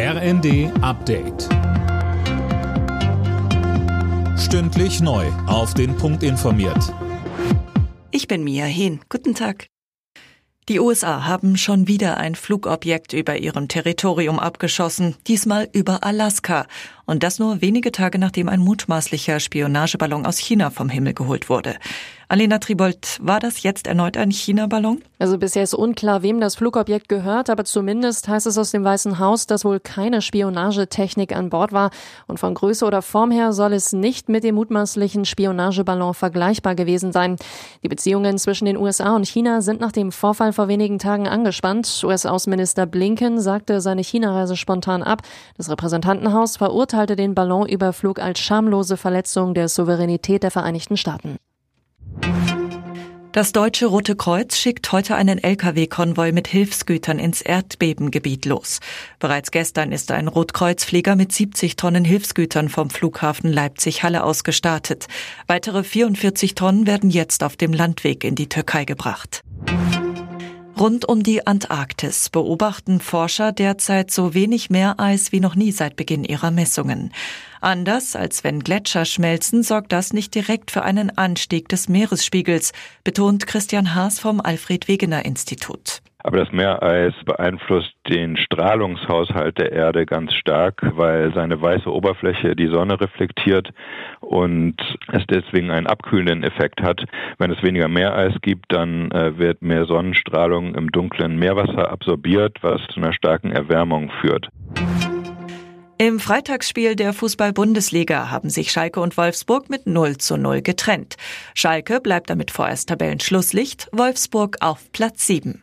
RND Update. Stündlich neu. Auf den Punkt informiert. Ich bin Mia Hehn. Guten Tag. Die USA haben schon wieder ein Flugobjekt über ihrem Territorium abgeschossen, diesmal über Alaska. Und das nur wenige Tage nachdem ein mutmaßlicher Spionageballon aus China vom Himmel geholt wurde. Alena Tribold, war das jetzt erneut ein China-Ballon? Also bisher ist unklar, wem das Flugobjekt gehört, aber zumindest heißt es aus dem Weißen Haus, dass wohl keine Spionagetechnik an Bord war. Und von Größe oder Form her soll es nicht mit dem mutmaßlichen Spionageballon vergleichbar gewesen sein. Die Beziehungen zwischen den USA und China sind nach dem Vorfall vor wenigen Tagen angespannt. US-Außenminister Blinken sagte seine China-Reise spontan ab. Das Repräsentantenhaus verurteilte den Ballonüberflug als schamlose Verletzung der Souveränität der Vereinigten Staaten. Das Deutsche Rote Kreuz schickt heute einen Lkw-Konvoi mit Hilfsgütern ins Erdbebengebiet los. Bereits gestern ist ein Rotkreuzflieger mit 70 Tonnen Hilfsgütern vom Flughafen Leipzig-Halle aus gestartet. Weitere 44 Tonnen werden jetzt auf dem Landweg in die Türkei gebracht. Rund um die Antarktis beobachten Forscher derzeit so wenig Meereis wie noch nie seit Beginn ihrer Messungen. Anders als wenn Gletscher schmelzen, sorgt das nicht direkt für einen Anstieg des Meeresspiegels, betont Christian Haas vom Alfred Wegener Institut. Aber das Meereis beeinflusst den Strahlungshaushalt der Erde ganz stark, weil seine weiße Oberfläche die Sonne reflektiert und es deswegen einen abkühlenden Effekt hat. Wenn es weniger Meereis gibt, dann äh, wird mehr Sonnenstrahlung im dunklen Meerwasser absorbiert, was zu einer starken Erwärmung führt. Im Freitagsspiel der Fußball-Bundesliga haben sich Schalke und Wolfsburg mit 0 zu 0 getrennt. Schalke bleibt damit vorerst Tabellenschlusslicht, Wolfsburg auf Platz 7.